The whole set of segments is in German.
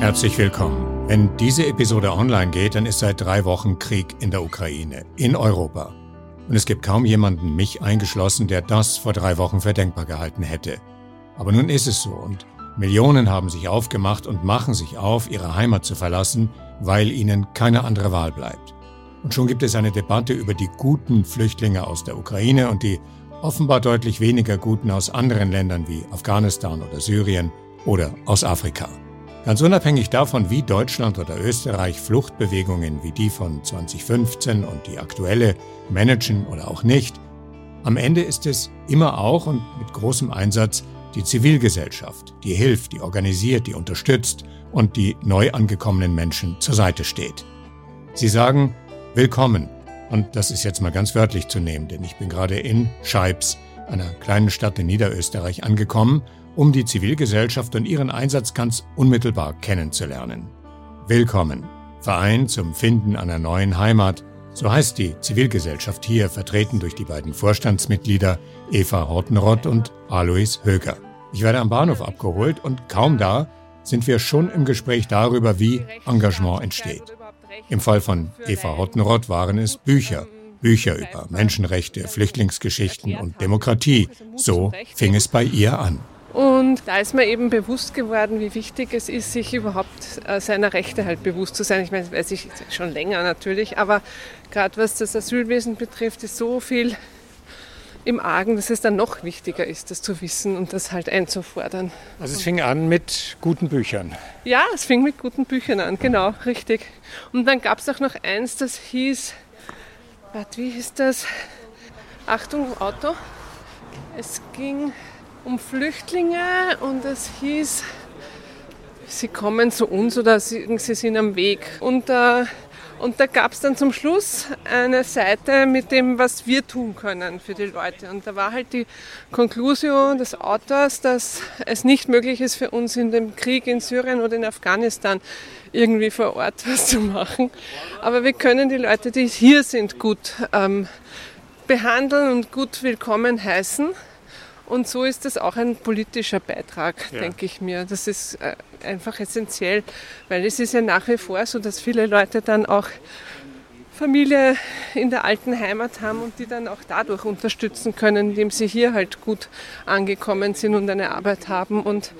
Herzlich willkommen. Wenn diese Episode online geht, dann ist seit drei Wochen Krieg in der Ukraine, in Europa. Und es gibt kaum jemanden, mich eingeschlossen, der das vor drei Wochen für denkbar gehalten hätte. Aber nun ist es so und Millionen haben sich aufgemacht und machen sich auf, ihre Heimat zu verlassen, weil ihnen keine andere Wahl bleibt. Und schon gibt es eine Debatte über die guten Flüchtlinge aus der Ukraine und die offenbar deutlich weniger guten aus anderen Ländern wie Afghanistan oder Syrien oder aus Afrika. Ganz unabhängig davon, wie Deutschland oder Österreich Fluchtbewegungen wie die von 2015 und die aktuelle managen oder auch nicht, am Ende ist es immer auch und mit großem Einsatz die Zivilgesellschaft, die hilft, die organisiert, die unterstützt und die neu angekommenen Menschen zur Seite steht. Sie sagen Willkommen, und das ist jetzt mal ganz wörtlich zu nehmen, denn ich bin gerade in Scheibs, einer kleinen Stadt in Niederösterreich, angekommen um die Zivilgesellschaft und ihren Einsatz ganz unmittelbar kennenzulernen. Willkommen, Verein zum Finden einer neuen Heimat, so heißt die Zivilgesellschaft hier, vertreten durch die beiden Vorstandsmitglieder Eva Hortenrott und Alois Höger. Ich werde am Bahnhof abgeholt und kaum da sind wir schon im Gespräch darüber, wie Engagement entsteht. Im Fall von Eva Hottenrott waren es Bücher. Bücher über Menschenrechte, Flüchtlingsgeschichten und Demokratie. So fing es bei ihr an. Und da ist mir eben bewusst geworden, wie wichtig es ist, sich überhaupt äh, seiner Rechte halt bewusst zu sein. Ich meine, das weiß ich schon länger natürlich, aber gerade was das Asylwesen betrifft, ist so viel im Argen, dass es dann noch wichtiger ist, das zu wissen und das halt einzufordern. Also es fing an mit guten Büchern. Ja, es fing mit guten Büchern an, genau, richtig. Und dann gab es auch noch eins, das hieß, warte, wie hieß das? Achtung, Auto. Es ging um Flüchtlinge und es hieß, sie kommen zu uns oder sie, sie sind am Weg. Und, äh, und da gab es dann zum Schluss eine Seite mit dem, was wir tun können für die Leute. Und da war halt die Konklusion des Autors, dass es nicht möglich ist für uns in dem Krieg in Syrien oder in Afghanistan irgendwie vor Ort was zu machen. Aber wir können die Leute, die hier sind, gut ähm, behandeln und gut willkommen heißen. Und so ist das auch ein politischer Beitrag, ja. denke ich mir. Das ist äh, einfach essentiell, weil es ist ja nach wie vor so, dass viele Leute dann auch Familie in der alten Heimat haben und die dann auch dadurch unterstützen können, indem sie hier halt gut angekommen sind und eine Arbeit haben und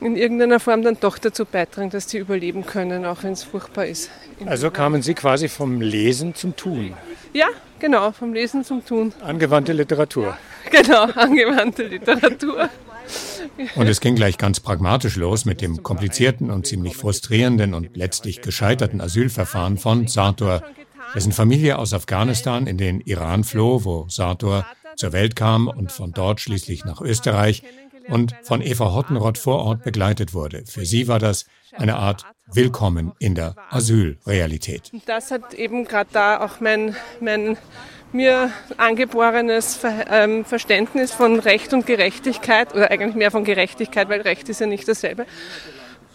in irgendeiner Form dann doch dazu beitragen, dass sie überleben können, auch wenn es furchtbar ist. Also kamen Sie quasi vom Lesen zum Tun. Ja, genau, vom Lesen zum Tun. Angewandte Literatur. Genau, angewandte Literatur. Und es ging gleich ganz pragmatisch los mit dem komplizierten und ziemlich frustrierenden und letztlich gescheiterten Asylverfahren von Sartor, dessen Familie aus Afghanistan in den Iran floh, wo Sartor zur Welt kam und von dort schließlich nach Österreich und von Eva Hottenrott vor Ort begleitet wurde. Für sie war das eine Art Willkommen in der Asylrealität. Das hat eben gerade da auch mein, mein mir angeborenes ähm, Verständnis von Recht und Gerechtigkeit, oder eigentlich mehr von Gerechtigkeit, weil Recht ist ja nicht dasselbe,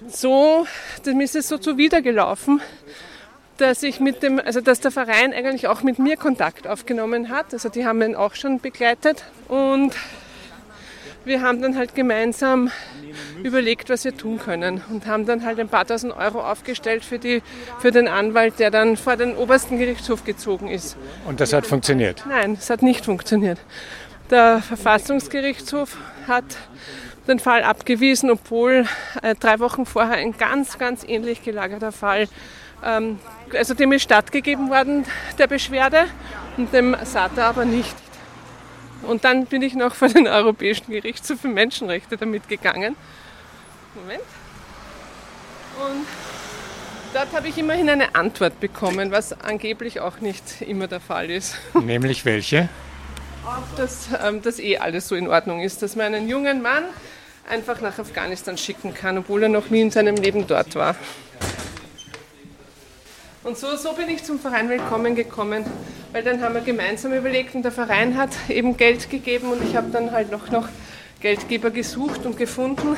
so, dem ist es so zuwidergelaufen, dass ich mit dem, also dass der Verein eigentlich auch mit mir Kontakt aufgenommen hat. Also die haben ihn auch schon begleitet und wir haben dann halt gemeinsam überlegt, was wir tun können und haben dann halt ein paar tausend Euro aufgestellt für, die, für den Anwalt, der dann vor den obersten Gerichtshof gezogen ist. Und das hat funktioniert? Nein, es hat nicht funktioniert. Der Verfassungsgerichtshof hat den Fall abgewiesen, obwohl äh, drei Wochen vorher ein ganz, ganz ähnlich gelagerter Fall, ähm, also dem ist stattgegeben worden, der Beschwerde, und dem SATA aber nicht. Und dann bin ich noch vor den Europäischen Gerichtshof für Menschenrechte damit gegangen. Moment. Und dort habe ich immerhin eine Antwort bekommen, was angeblich auch nicht immer der Fall ist. Nämlich welche? Dass, ähm, dass eh alles so in Ordnung ist, dass man einen jungen Mann einfach nach Afghanistan schicken kann, obwohl er noch nie in seinem Leben dort war. Und so, so bin ich zum Verein Willkommen gekommen, weil dann haben wir gemeinsam überlegt und der Verein hat eben Geld gegeben und ich habe dann halt noch, noch Geldgeber gesucht und gefunden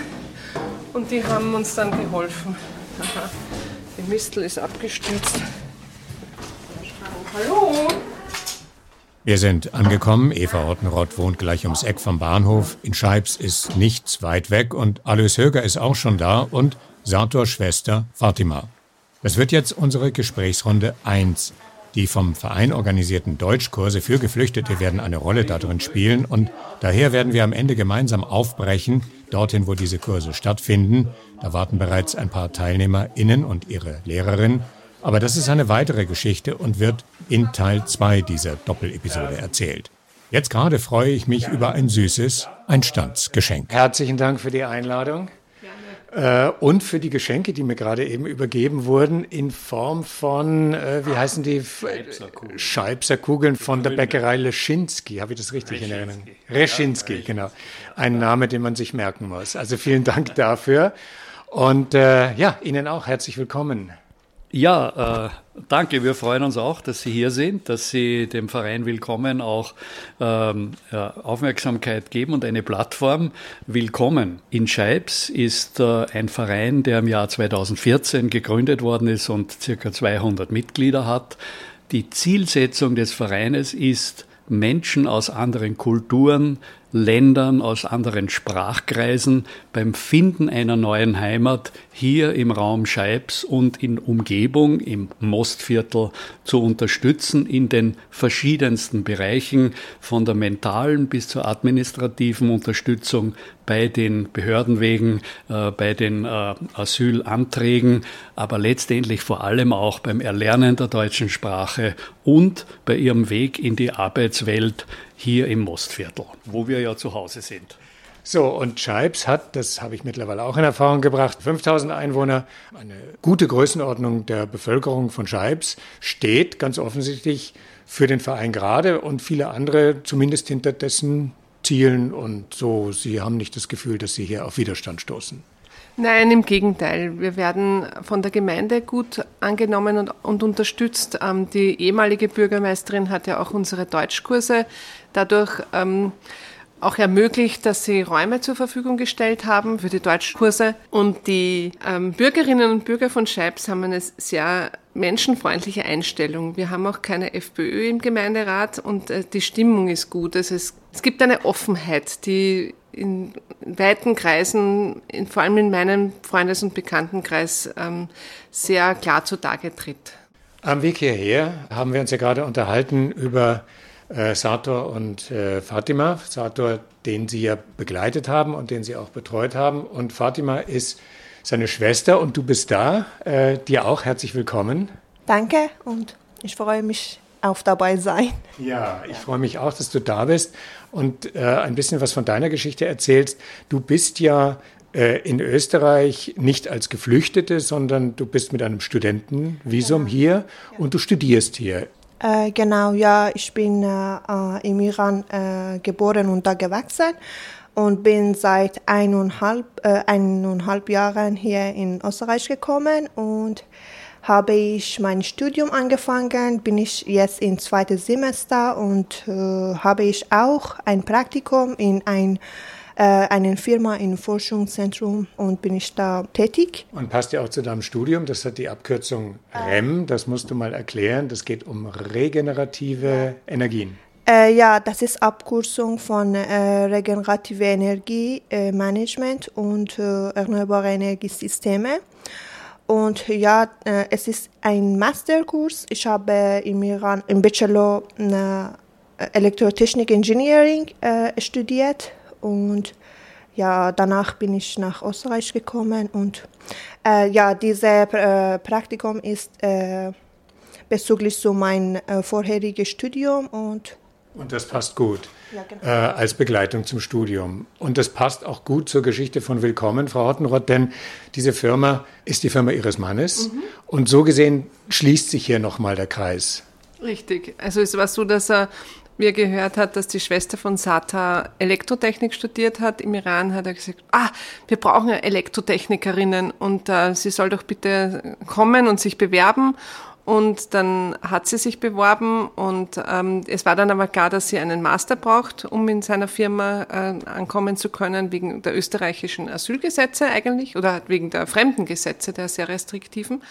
und die haben uns dann geholfen. Aha, die Mistel ist abgestürzt. Hallo! Wir sind angekommen. Eva Ottenrott wohnt gleich ums Eck vom Bahnhof. In Scheibs ist nichts weit weg und Alois Höger ist auch schon da und Sators Schwester Fatima. Das wird jetzt unsere Gesprächsrunde 1. Die vom Verein organisierten Deutschkurse für Geflüchtete werden eine Rolle darin spielen und daher werden wir am Ende gemeinsam aufbrechen, dorthin, wo diese Kurse stattfinden. Da warten bereits ein paar TeilnehmerInnen und ihre Lehrerin. Aber das ist eine weitere Geschichte und wird in Teil 2 dieser Doppelepisode erzählt. Jetzt gerade freue ich mich über ein süßes Einstandsgeschenk. Herzlichen Dank für die Einladung. Äh, und für die Geschenke, die mir gerade eben übergeben wurden, in Form von, äh, wie heißen die? Scheibserkugeln. Scheibserkugeln von der Bäckerei Leschinski. Habe ich das richtig Reschinski. in Erinnerung? Reschinski, genau. Ein Name, den man sich merken muss. Also vielen Dank dafür. Und äh, ja, Ihnen auch herzlich willkommen. Ja, äh, danke. Wir freuen uns auch, dass Sie hier sind, dass Sie dem Verein Willkommen auch ähm, ja, Aufmerksamkeit geben und eine Plattform. Willkommen in Scheibs ist äh, ein Verein, der im Jahr 2014 gegründet worden ist und circa 200 Mitglieder hat. Die Zielsetzung des Vereines ist, Menschen aus anderen Kulturen, Ländern, aus anderen Sprachkreisen beim Finden einer neuen Heimat hier im Raum Scheibs und in Umgebung im Mostviertel zu unterstützen in den verschiedensten Bereichen von der mentalen bis zur administrativen Unterstützung bei den Behördenwegen, äh, bei den äh, Asylanträgen, aber letztendlich vor allem auch beim Erlernen der deutschen Sprache und bei ihrem Weg in die Arbeitswelt hier im Mostviertel, wo wir ja zu Hause sind. So, und Scheibs hat, das habe ich mittlerweile auch in Erfahrung gebracht, 5000 Einwohner, eine gute Größenordnung der Bevölkerung von Scheibs, steht ganz offensichtlich für den Verein gerade und viele andere zumindest hinter dessen Zielen und so. Sie haben nicht das Gefühl, dass Sie hier auf Widerstand stoßen. Nein, im Gegenteil. Wir werden von der Gemeinde gut angenommen und, und unterstützt. Ähm, die ehemalige Bürgermeisterin hat ja auch unsere Deutschkurse dadurch ähm, auch ermöglicht, dass sie Räume zur Verfügung gestellt haben für die Deutschkurse. Und die ähm, Bürgerinnen und Bürger von Scheibs haben eine sehr menschenfreundliche Einstellung. Wir haben auch keine FPÖ im Gemeinderat und äh, die Stimmung ist gut. Also es, es gibt eine Offenheit, die in weiten Kreisen, in, vor allem in meinem Freundes- und Bekanntenkreis, ähm, sehr klar zutage tritt. Am Weg hierher haben wir uns ja gerade unterhalten über äh, Sator und äh, Fatima. Sator, den Sie ja begleitet haben und den Sie auch betreut haben. Und Fatima ist seine Schwester und du bist da. Äh, dir auch herzlich willkommen. Danke und ich freue mich auf dabei sein. Ja, ich freue mich auch, dass du da bist und äh, ein bisschen was von deiner Geschichte erzählst. Du bist ja äh, in Österreich nicht als Geflüchtete, sondern du bist mit einem Studentenvisum ja. hier und du studierst hier. Äh, genau, ja, ich bin äh, äh, im Iran äh, geboren und da gewachsen und bin seit eineinhalb, eineinhalb Jahren hier in Österreich gekommen und habe ich mein Studium angefangen, bin ich jetzt im zweiten Semester und äh, habe ich auch ein Praktikum in ein äh, eine Firma im Forschungszentrum und bin ich da tätig. Und passt ja auch zu deinem Studium, das hat die Abkürzung REM, das musst du mal erklären, das geht um regenerative Energien. Äh, ja, das ist Abkürzung von äh, regenerative Energiemanagement äh, und äh, erneuerbare Energiesysteme. Und ja, äh, es ist ein Masterkurs. Ich habe im Iran im Bachelor äh, Elektrotechnik Engineering äh, studiert. Und ja, danach bin ich nach Österreich gekommen. Und äh, ja, dieses äh, Praktikum ist äh, bezüglich zu meinem vorherigen Studium. Und und das passt gut ja, genau. äh, als Begleitung zum Studium. Und das passt auch gut zur Geschichte von Willkommen, Frau Hottenrott, denn diese Firma ist die Firma Ihres Mannes. Mhm. Und so gesehen schließt sich hier nochmal der Kreis. Richtig. Also es war so, dass er wie er gehört hat, dass die Schwester von Sata Elektrotechnik studiert hat im Iran, hat er gesagt, ah, wir brauchen Elektrotechnikerinnen und äh, sie soll doch bitte kommen und sich bewerben. Und dann hat sie sich beworben und ähm, es war dann aber klar, dass sie einen Master braucht, um in seiner Firma äh, ankommen zu können, wegen der österreichischen Asylgesetze eigentlich oder wegen der Fremdengesetze, der sehr restriktiven.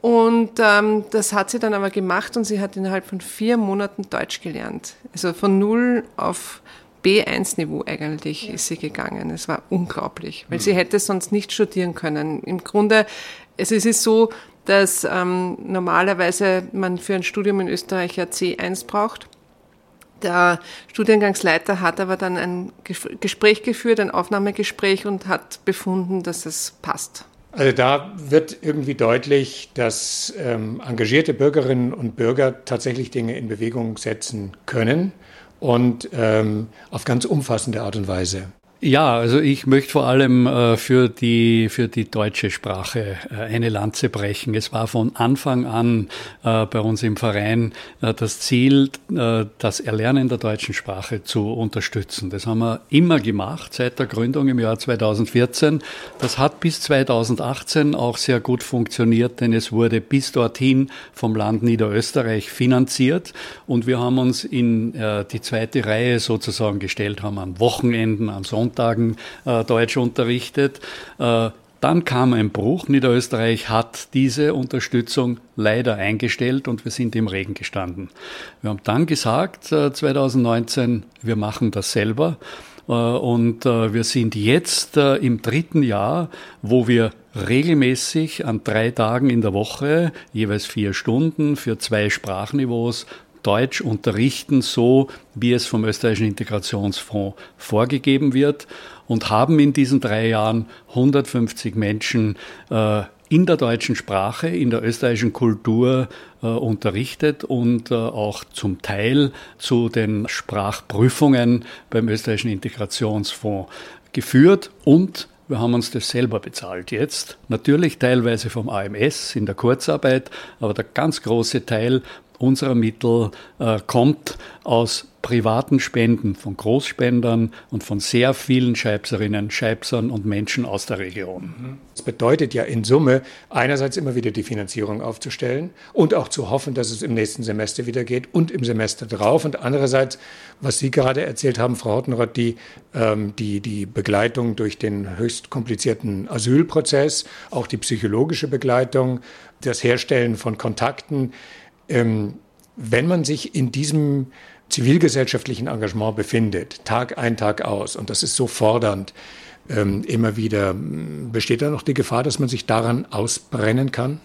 Und ähm, das hat sie dann aber gemacht und sie hat innerhalb von vier Monaten Deutsch gelernt. Also von null auf B1-Niveau eigentlich ja. ist sie gegangen. Es war unglaublich, weil mhm. sie hätte sonst nicht studieren können. Im Grunde, es ist so, dass ähm, normalerweise man für ein Studium in Österreich ja C1 braucht. Der Studiengangsleiter hat aber dann ein Gespräch geführt, ein Aufnahmegespräch und hat befunden, dass es passt. Also da wird irgendwie deutlich, dass ähm, engagierte Bürgerinnen und Bürger tatsächlich Dinge in Bewegung setzen können und ähm, auf ganz umfassende Art und Weise. Ja, also ich möchte vor allem äh, für, die, für die deutsche Sprache äh, eine Lanze brechen. Es war von Anfang an äh, bei uns im Verein das Ziel, das Erlernen der deutschen Sprache zu unterstützen. Das haben wir immer gemacht, seit der Gründung im Jahr 2014. Das hat bis 2018 auch sehr gut funktioniert, denn es wurde bis dorthin vom Land Niederösterreich finanziert und wir haben uns in die zweite Reihe sozusagen gestellt, haben an Wochenenden, an Sonntagen, Sonntagen äh, Deutsch unterrichtet. Äh, dann kam ein Bruch. Niederösterreich hat diese Unterstützung leider eingestellt und wir sind im Regen gestanden. Wir haben dann gesagt, 2019, äh, wir machen das selber. Äh, und äh, wir sind jetzt im dritten Jahr, wo wir regelmäßig an drei Tagen in der Woche, jeweils vier Stunden für zwei Sprachniveaus Deutsch unterrichten, so wie es vom österreichischen Integrationsfonds vorgegeben wird und haben in diesen drei Jahren 150 Menschen äh, in der deutschen Sprache, in der österreichischen Kultur äh, unterrichtet und äh, auch zum Teil zu den Sprachprüfungen beim österreichischen Integrationsfonds geführt und wir haben uns das selber bezahlt jetzt. Natürlich teilweise vom AMS in der Kurzarbeit, aber der ganz große Teil unserer Mittel äh, kommt aus privaten Spenden von Großspendern und von sehr vielen Scheibserinnen, Scheibsern und Menschen aus der Region. Das bedeutet ja in Summe einerseits immer wieder die Finanzierung aufzustellen und auch zu hoffen, dass es im nächsten Semester wieder geht und im Semester drauf. Und andererseits, was Sie gerade erzählt haben, Frau Hottenrott, die, ähm, die, die Begleitung durch den höchst komplizierten Asylprozess, auch die psychologische Begleitung, das Herstellen von Kontakten, ähm, wenn man sich in diesem zivilgesellschaftlichen Engagement befindet, Tag ein, Tag aus, und das ist so fordernd, ähm, immer wieder, besteht da noch die Gefahr, dass man sich daran ausbrennen kann?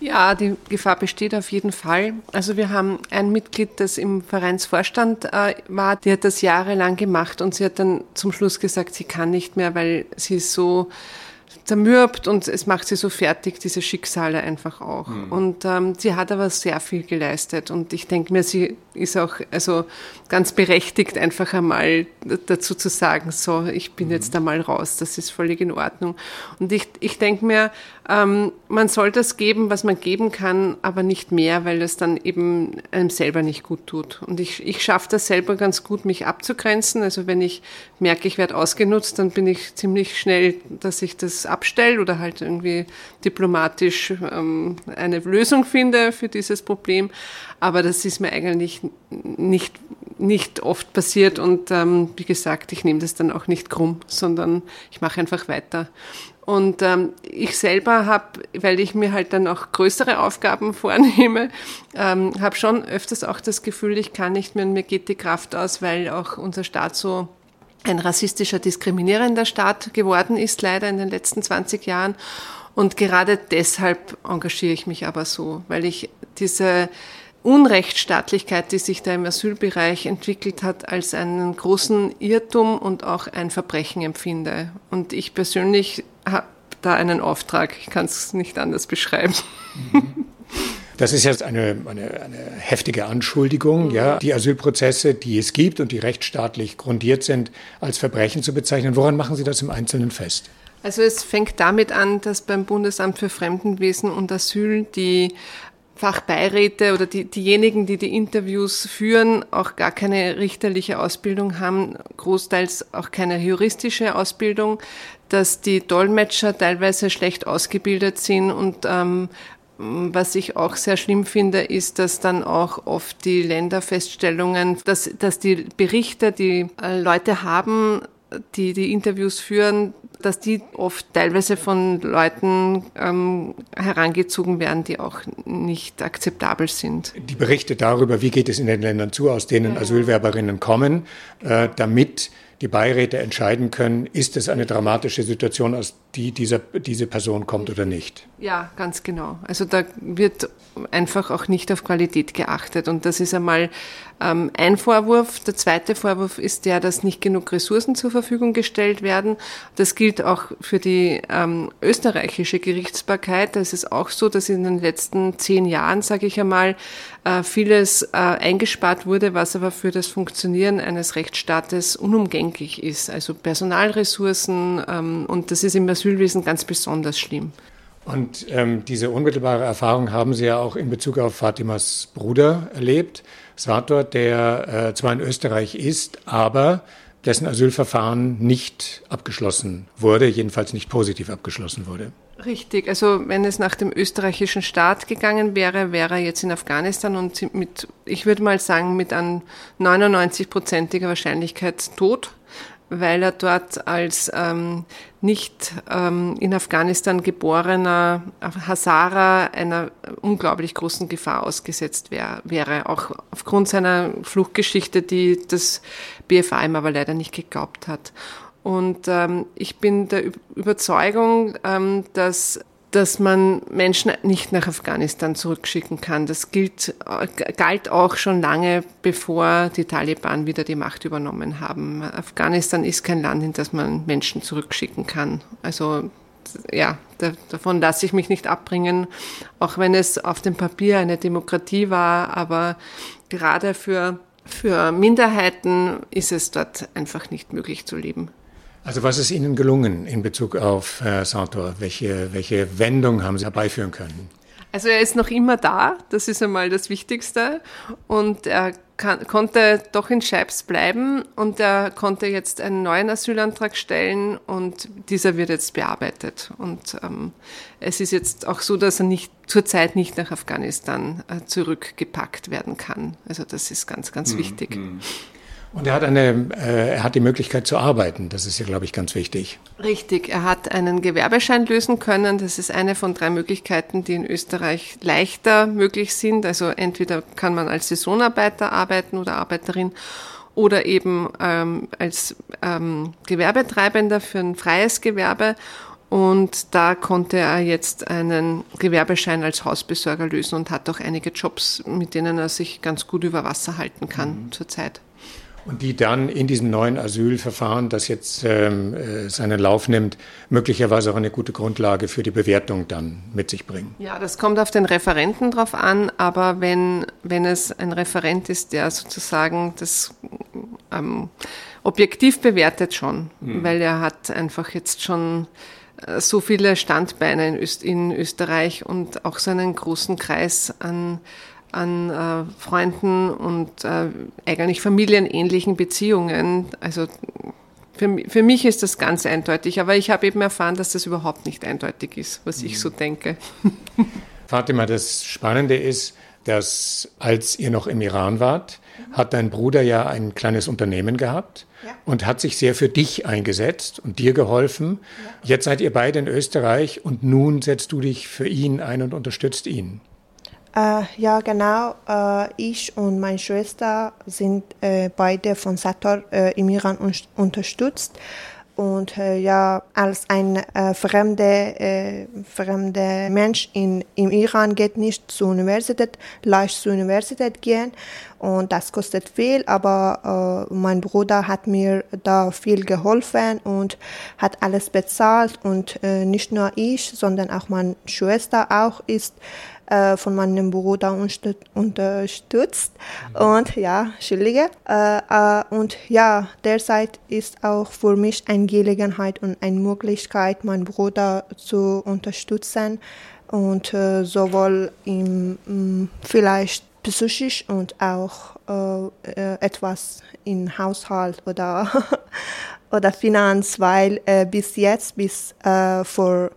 Ja, die Gefahr besteht auf jeden Fall. Also wir haben ein Mitglied, das im Vereinsvorstand äh, war, die hat das jahrelang gemacht und sie hat dann zum Schluss gesagt, sie kann nicht mehr, weil sie so zermürbt und es macht sie so fertig, diese Schicksale einfach auch. Mhm. Und ähm, sie hat aber sehr viel geleistet und ich denke mir, sie ist auch also ganz berechtigt, einfach einmal dazu zu sagen, so, ich bin mhm. jetzt einmal raus, das ist völlig in Ordnung. Und ich, ich denke mir, ähm, man soll das geben, was man geben kann, aber nicht mehr, weil es dann eben einem selber nicht gut tut. Und ich, ich schaffe das selber ganz gut, mich abzugrenzen. Also wenn ich merke, ich werde ausgenutzt, dann bin ich ziemlich schnell, dass ich das abstelle oder halt irgendwie diplomatisch ähm, eine Lösung finde für dieses Problem. Aber das ist mir eigentlich nicht, nicht oft passiert und ähm, wie gesagt, ich nehme das dann auch nicht krumm, sondern ich mache einfach weiter. Und ähm, ich selber habe, weil ich mir halt dann auch größere Aufgaben vornehme, ähm, habe schon öfters auch das Gefühl, ich kann nicht mehr und mir geht die Kraft aus, weil auch unser Staat so ein rassistischer, diskriminierender Staat geworden ist, leider in den letzten 20 Jahren. Und gerade deshalb engagiere ich mich aber so, weil ich diese Unrechtsstaatlichkeit, die sich da im Asylbereich entwickelt hat, als einen großen Irrtum und auch ein Verbrechen empfinde. Und ich persönlich habe da einen Auftrag. Ich kann es nicht anders beschreiben. Das ist jetzt eine, eine, eine heftige Anschuldigung, mhm. ja, die Asylprozesse, die es gibt und die rechtsstaatlich grundiert sind, als Verbrechen zu bezeichnen. Woran machen Sie das im Einzelnen fest? Also es fängt damit an, dass beim Bundesamt für Fremdenwesen und Asyl die Fachbeiräte oder die, diejenigen, die die Interviews führen, auch gar keine richterliche Ausbildung haben, großteils auch keine juristische Ausbildung, dass die Dolmetscher teilweise schlecht ausgebildet sind. Und ähm, was ich auch sehr schlimm finde, ist, dass dann auch oft die Länderfeststellungen, dass, dass die Berichte, die äh, Leute haben, die die Interviews führen, dass die oft teilweise von Leuten ähm, herangezogen werden, die auch nicht akzeptabel sind. Die Berichte darüber, wie geht es in den Ländern zu, aus denen Asylwerberinnen kommen, äh, damit die Beiräte entscheiden können, ist es eine dramatische Situation, aus die dieser, diese Person kommt oder nicht. Ja, ganz genau. Also da wird einfach auch nicht auf Qualität geachtet. Und das ist einmal ähm, ein Vorwurf. Der zweite Vorwurf ist der, dass nicht genug Ressourcen zur Verfügung gestellt werden. Das gilt auch für die ähm, österreichische Gerichtsbarkeit. Da ist es auch so, dass in den letzten zehn Jahren, sage ich einmal, äh, vieles äh, eingespart wurde, was aber für das Funktionieren eines Rechtsstaates unumgänglich ist. Also Personalressourcen ähm, und das ist im Asylwesen ganz besonders schlimm. Und ähm, diese unmittelbare Erfahrung haben Sie ja auch in Bezug auf Fatimas Bruder erlebt, Sator, der äh, zwar in Österreich ist, aber dessen Asylverfahren nicht abgeschlossen wurde, jedenfalls nicht positiv abgeschlossen wurde. Richtig, also wenn es nach dem österreichischen Staat gegangen wäre, wäre er jetzt in Afghanistan und mit, ich würde mal sagen, mit an 99-prozentiger Wahrscheinlichkeit tot weil er dort als ähm, nicht ähm, in Afghanistan geborener Hazara einer unglaublich großen Gefahr ausgesetzt wär, wäre, auch aufgrund seiner Fluchtgeschichte, die das BFA ihm aber leider nicht geglaubt hat. Und ähm, ich bin der Überzeugung, ähm, dass dass man Menschen nicht nach Afghanistan zurückschicken kann. Das gilt, galt auch schon lange, bevor die Taliban wieder die Macht übernommen haben. Afghanistan ist kein Land, in das man Menschen zurückschicken kann. Also ja, da, davon lasse ich mich nicht abbringen, auch wenn es auf dem Papier eine Demokratie war, aber gerade für, für Minderheiten ist es dort einfach nicht möglich zu leben. Also was ist Ihnen gelungen in Bezug auf Herr Santor? Welche, welche Wendung haben Sie herbeiführen können? Also er ist noch immer da, das ist einmal das Wichtigste. Und er kann, konnte doch in Scheibs bleiben und er konnte jetzt einen neuen Asylantrag stellen und dieser wird jetzt bearbeitet. Und ähm, es ist jetzt auch so, dass er nicht zurzeit nicht nach Afghanistan äh, zurückgepackt werden kann. Also das ist ganz, ganz hm, wichtig. Hm. Und er hat eine, äh, er hat die Möglichkeit zu arbeiten. Das ist ja, glaube ich, ganz wichtig. Richtig. Er hat einen Gewerbeschein lösen können. Das ist eine von drei Möglichkeiten, die in Österreich leichter möglich sind. Also entweder kann man als Saisonarbeiter arbeiten oder Arbeiterin oder eben ähm, als ähm, Gewerbetreibender für ein freies Gewerbe. Und da konnte er jetzt einen Gewerbeschein als Hausbesorger lösen und hat auch einige Jobs, mit denen er sich ganz gut über Wasser halten kann mhm. zurzeit. Und die dann in diesem neuen Asylverfahren, das jetzt ähm, äh, seinen Lauf nimmt, möglicherweise auch eine gute Grundlage für die Bewertung dann mit sich bringen. Ja, das kommt auf den Referenten drauf an, aber wenn, wenn es ein Referent ist, der sozusagen das ähm, objektiv bewertet schon, mhm. weil er hat einfach jetzt schon äh, so viele Standbeine in, Öst in Österreich und auch so einen großen Kreis an an äh, Freunden und äh, eigentlich familienähnlichen Beziehungen. Also für, für mich ist das ganz eindeutig, aber ich habe eben erfahren, dass das überhaupt nicht eindeutig ist, was ich so denke. Fatima, das Spannende ist, dass als ihr noch im Iran wart, hat dein Bruder ja ein kleines Unternehmen gehabt ja. und hat sich sehr für dich eingesetzt und dir geholfen. Ja. Jetzt seid ihr beide in Österreich und nun setzt du dich für ihn ein und unterstützt ihn. Äh, ja, genau. Äh, ich und meine Schwester sind äh, beide von Sator äh, im Iran un unterstützt. Und äh, ja, als ein äh, fremder fremde Mensch in, im Iran geht nicht zur Universität, leicht zur Universität gehen. Und das kostet viel, aber mein Bruder hat mir da viel geholfen und hat alles bezahlt. Und nicht nur ich, sondern auch meine Schwester auch ist äh, von meinem Bruder unterstützt. Und ja, Entschuldige. Äh, äh, und ja, derzeit ist auch für mich eine Gelegenheit und eine Möglichkeit, meinen Bruder zu unterstützen und äh, sowohl im mm, vielleicht psychisch und auch äh, äh, etwas im Haushalt oder oder Finanz, weil äh, bis jetzt, bis äh, vor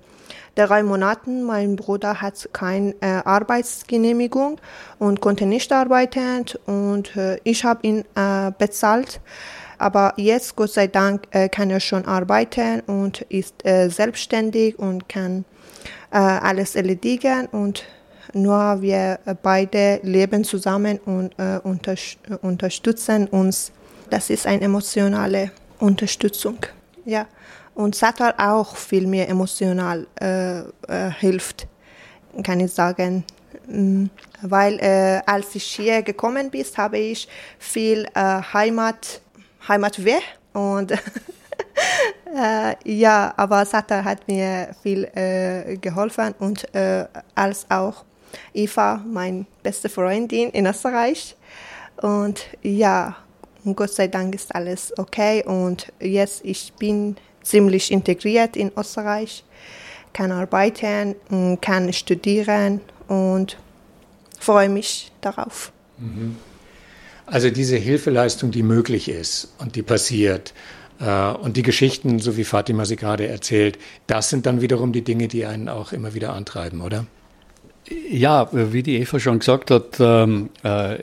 drei Monaten. Mein Bruder hat keine äh, Arbeitsgenehmigung und konnte nicht arbeiten und äh, ich habe ihn äh, bezahlt Aber jetzt, Gott sei Dank, äh, kann er schon arbeiten und ist äh, selbstständig und kann äh, alles erledigen und nur wir beide leben zusammen und unter, unterstützen uns. Das ist eine emotionale Unterstützung. Ja. Und Satar auch viel mehr emotional äh, äh, hilft, kann ich sagen. Mm, weil äh, als ich hier gekommen bin, habe ich viel äh, Heimat, Heimatweh und äh, ja, aber Satar hat mir viel äh, geholfen und als auch Eva, meine beste Freundin in Österreich. Und ja, Gott sei Dank ist alles okay und jetzt ich bin ziemlich integriert in Österreich, kann arbeiten, kann studieren und freue mich darauf. Mhm. Also diese Hilfeleistung, die möglich ist und die passiert, äh, und die Geschichten, so wie Fatima sie gerade erzählt, das sind dann wiederum die Dinge, die einen auch immer wieder antreiben, oder? Ja, wie die Eva schon gesagt hat, ähm, äh,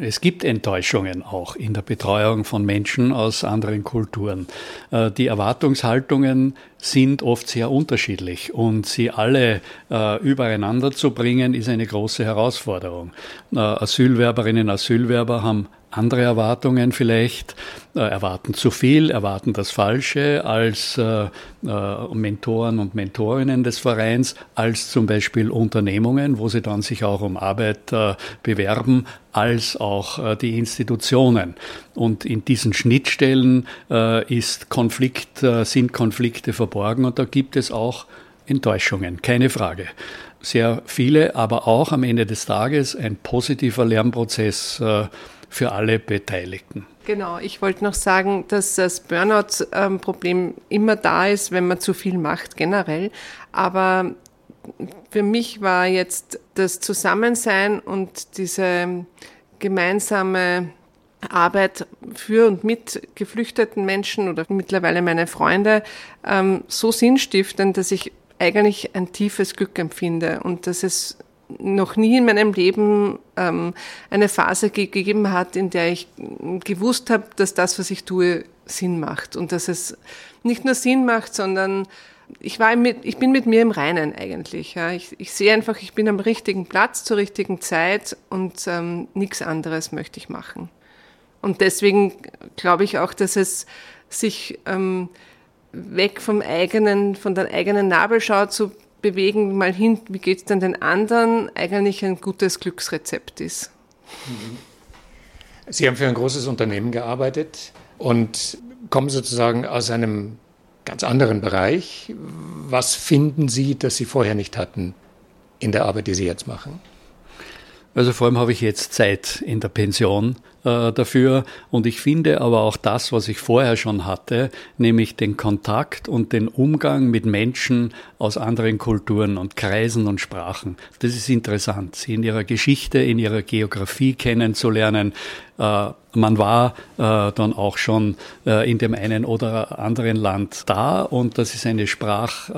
es gibt Enttäuschungen auch in der Betreuung von Menschen aus anderen Kulturen. Äh, die Erwartungshaltungen sind oft sehr unterschiedlich und sie alle äh, übereinander zu bringen, ist eine große Herausforderung. Asylwerberinnen, Asylwerber haben andere Erwartungen vielleicht, äh, erwarten zu viel, erwarten das Falsche als äh, äh, Mentoren und Mentorinnen des Vereins, als zum Beispiel Unternehmungen, wo sie dann sich auch um Arbeit äh, bewerben, als auch äh, die Institutionen. Und in diesen Schnittstellen äh, ist Konflikt, sind Konflikte verborgen und da gibt es auch Enttäuschungen, keine Frage sehr viele, aber auch am Ende des Tages ein positiver Lernprozess für alle Beteiligten. Genau, ich wollte noch sagen, dass das Burnout-Problem immer da ist, wenn man zu viel macht, generell. Aber für mich war jetzt das Zusammensein und diese gemeinsame Arbeit für und mit geflüchteten Menschen oder mittlerweile meine Freunde ähm, so sinnstiftend, dass ich eigentlich ein tiefes Glück empfinde und dass es noch nie in meinem Leben ähm, eine Phase ge gegeben hat, in der ich gewusst habe, dass das, was ich tue, Sinn macht und dass es nicht nur Sinn macht, sondern ich, war mit, ich bin mit mir im Reinen eigentlich. Ja. Ich, ich sehe einfach, ich bin am richtigen Platz zur richtigen Zeit und ähm, nichts anderes möchte ich machen. Und deswegen glaube ich auch, dass es sich ähm, weg vom eigenen, von der eigenen Nabelschau zu bewegen, mal hin, wie geht es denn den anderen, eigentlich ein gutes Glücksrezept ist. Sie haben für ein großes Unternehmen gearbeitet und kommen sozusagen aus einem ganz anderen Bereich. Was finden Sie, das Sie vorher nicht hatten in der Arbeit, die Sie jetzt machen? Also vor allem habe ich jetzt Zeit in der Pension äh, dafür und ich finde aber auch das, was ich vorher schon hatte, nämlich den Kontakt und den Umgang mit Menschen aus anderen Kulturen und Kreisen und Sprachen. Das ist interessant, sie in ihrer Geschichte, in ihrer Geografie kennenzulernen, äh, man war äh, dann auch schon in dem einen oder anderen Land da und das ist eine Sprach,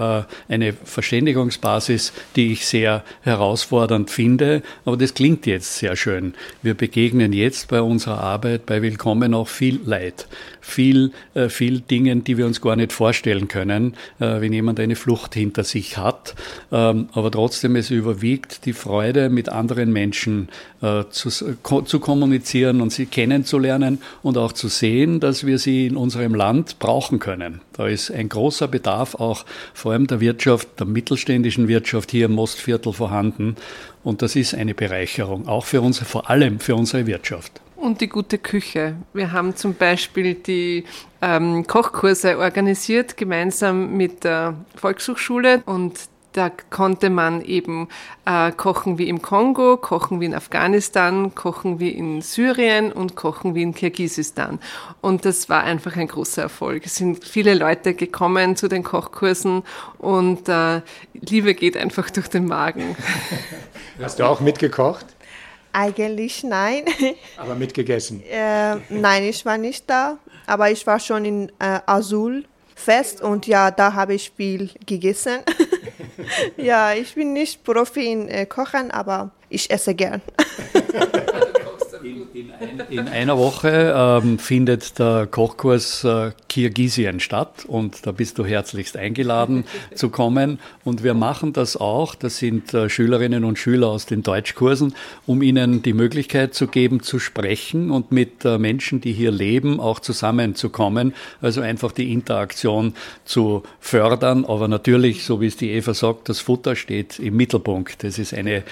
eine Verständigungsbasis, die ich sehr herausfordernd finde. Aber das klingt jetzt sehr schön. Wir begegnen jetzt bei unserer Arbeit bei Willkommen auch viel Leid viel, äh, viel Dingen, die wir uns gar nicht vorstellen können, äh, wenn jemand eine Flucht hinter sich hat. Ähm, aber trotzdem, es überwiegt die Freude, mit anderen Menschen äh, zu, zu kommunizieren und sie kennenzulernen und auch zu sehen, dass wir sie in unserem Land brauchen können. Da ist ein großer Bedarf auch vor allem der Wirtschaft, der mittelständischen Wirtschaft hier im Mostviertel vorhanden. Und das ist eine Bereicherung, auch für uns, vor allem für unsere Wirtschaft. Und die gute Küche. Wir haben zum Beispiel die ähm, Kochkurse organisiert, gemeinsam mit der Volkshochschule und da konnte man eben äh, kochen wie im Kongo, kochen wie in Afghanistan, kochen wie in Syrien und kochen wie in Kirgisistan. Und das war einfach ein großer Erfolg. Es sind viele Leute gekommen zu den Kochkursen und äh, Liebe geht einfach durch den Magen. Hast du auch mitgekocht? Eigentlich nein. Aber mitgegessen? Äh, nein, ich war nicht da, aber ich war schon in äh, Azul fest und ja, da habe ich viel gegessen. ja, ich bin nicht Profi in äh, Kochen, aber ich esse gern. in, In, in einer Woche ähm, findet der Kochkurs äh, Kirgisien statt und da bist du herzlichst eingeladen zu kommen. Und wir machen das auch, das sind äh, Schülerinnen und Schüler aus den Deutschkursen, um ihnen die Möglichkeit zu geben, zu sprechen und mit äh, Menschen, die hier leben, auch zusammenzukommen. Also einfach die Interaktion zu fördern. Aber natürlich, so wie es die Eva sagt, das Futter steht im Mittelpunkt. Das ist eine,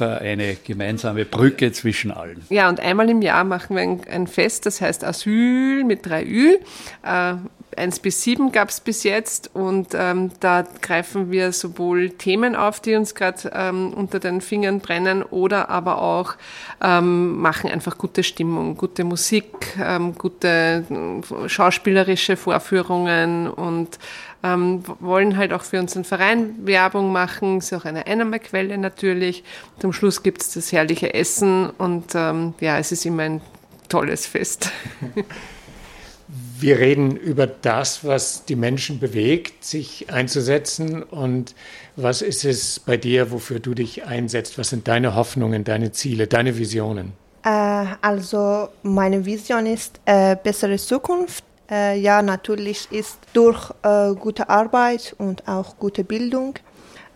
eine gemeinsame Brücke zwischen allen. Ja, und einmal im Jahr machen wir ein, ein Fest, das heißt Asyl mit drei Ü. Äh, 1 bis 7 gab es bis jetzt und ähm, da greifen wir sowohl Themen auf, die uns gerade ähm, unter den Fingern brennen oder aber auch ähm, machen einfach gute Stimmung, gute Musik, ähm, gute äh, schauspielerische Vorführungen und ähm, wollen halt auch für unseren Verein Werbung machen, ist auch eine Einnahmequelle natürlich. Zum Schluss gibt es das herrliche Essen und ähm, ja, es ist immer ein tolles Fest. Wir reden über das, was die Menschen bewegt, sich einzusetzen. Und was ist es bei dir, wofür du dich einsetzt? Was sind deine Hoffnungen, deine Ziele, deine Visionen? Äh, also meine Vision ist äh, bessere Zukunft. Äh, ja, natürlich ist durch äh, gute Arbeit und auch gute Bildung.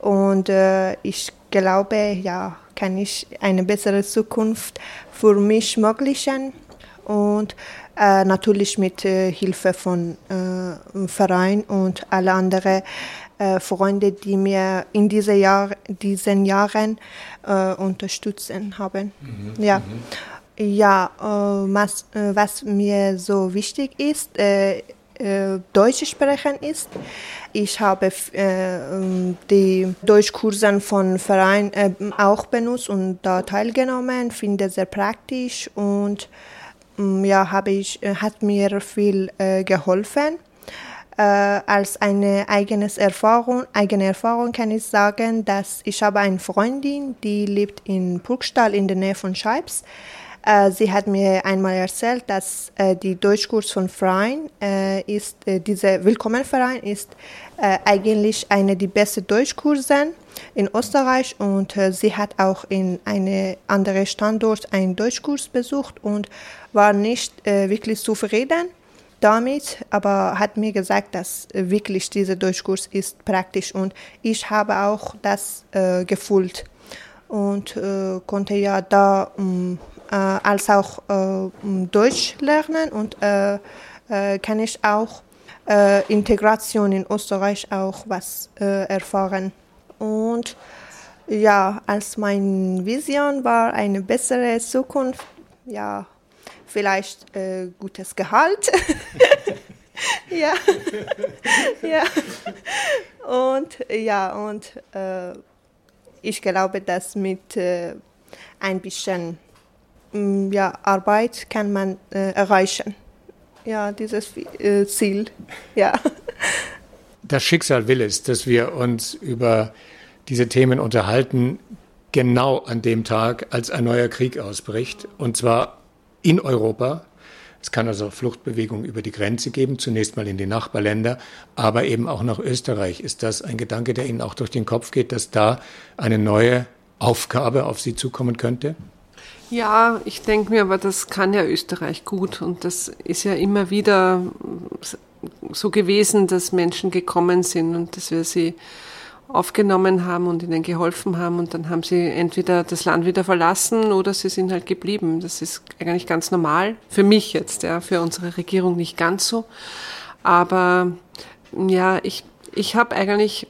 Und äh, ich glaube, ja, kann ich eine bessere Zukunft für mich ermöglichen. Und äh, natürlich mit äh, Hilfe von äh, Verein und alle anderen äh, Freunde, die mir in diese Jahr, diesen Jahren äh, unterstützen haben. Mhm. Ja. Mhm. Ja, äh, was, was, mir so wichtig ist, Deutsch sprechen ist. Ich habe äh, die Deutschkurse von Verein äh, auch benutzt und da teilgenommen, finde sehr praktisch und ja, habe ich, äh, hat mir viel äh, geholfen. Äh, als eine eigene Erfahrung, eigene Erfahrung kann ich sagen, dass ich habe eine Freundin, die lebt in Burgstall in der Nähe von Scheibs. Äh, sie hat mir einmal erzählt, dass äh, die Deutschkurs von Freien äh, ist, dieser Willkommenverein ist eigentlich eine der besten Deutschkurse in Österreich und sie hat auch in einem anderen Standort einen Deutschkurs besucht und war nicht wirklich zufrieden damit, aber hat mir gesagt, dass wirklich dieser Deutschkurs ist praktisch und ich habe auch das gefühlt und konnte ja da um, äh, als auch äh, Deutsch lernen und äh, kann ich auch Integration in Österreich auch was erfahren. Und ja, als meine Vision war eine bessere Zukunft, ja, vielleicht äh, gutes Gehalt. ja. ja. Und ja, und äh, ich glaube, dass mit äh, ein bisschen Mm, ja, Arbeit kann man äh, erreichen. Ja, dieses äh, Ziel. Ja. Das Schicksal will es, dass wir uns über diese Themen unterhalten, genau an dem Tag, als ein neuer Krieg ausbricht. Und zwar in Europa. Es kann also Fluchtbewegungen über die Grenze geben, zunächst mal in die Nachbarländer, aber eben auch nach Österreich. Ist das ein Gedanke, der Ihnen auch durch den Kopf geht, dass da eine neue Aufgabe auf Sie zukommen könnte? Ja, ich denke mir, aber das kann ja Österreich gut und das ist ja immer wieder so gewesen, dass Menschen gekommen sind und dass wir sie aufgenommen haben und ihnen geholfen haben und dann haben sie entweder das Land wieder verlassen oder sie sind halt geblieben. Das ist eigentlich ganz normal. Für mich jetzt, ja, für unsere Regierung nicht ganz so. Aber ja, ich, ich habe eigentlich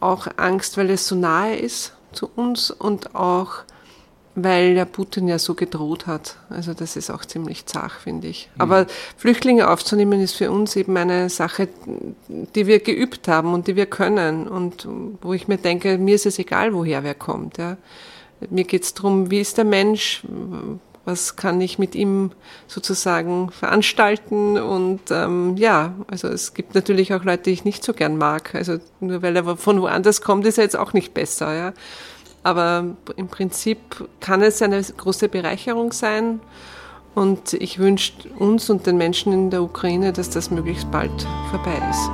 auch Angst, weil es so nahe ist zu uns und auch weil der Putin ja so gedroht hat. Also das ist auch ziemlich zach, finde ich. Mhm. Aber Flüchtlinge aufzunehmen ist für uns eben eine Sache, die wir geübt haben und die wir können und wo ich mir denke, mir ist es egal, woher wer kommt. Ja. Mir geht es darum, wie ist der Mensch, was kann ich mit ihm sozusagen veranstalten und ähm, ja, also es gibt natürlich auch Leute, die ich nicht so gern mag. Also nur weil er von woanders kommt, ist er jetzt auch nicht besser. Ja. Aber im Prinzip kann es eine große Bereicherung sein. Und ich wünsche uns und den Menschen in der Ukraine, dass das möglichst bald vorbei ist.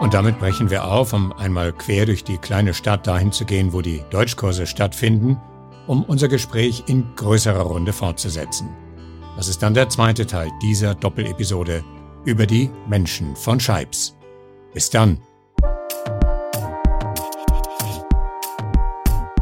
Und damit brechen wir auf, um einmal quer durch die kleine Stadt dahin zu gehen, wo die Deutschkurse stattfinden. um unser Gespräch in größerer Runde fortzusetzen. Das ist dann der zweite Teil dieser Doppelepisode über die Menschen von Scheibs. Bis dann!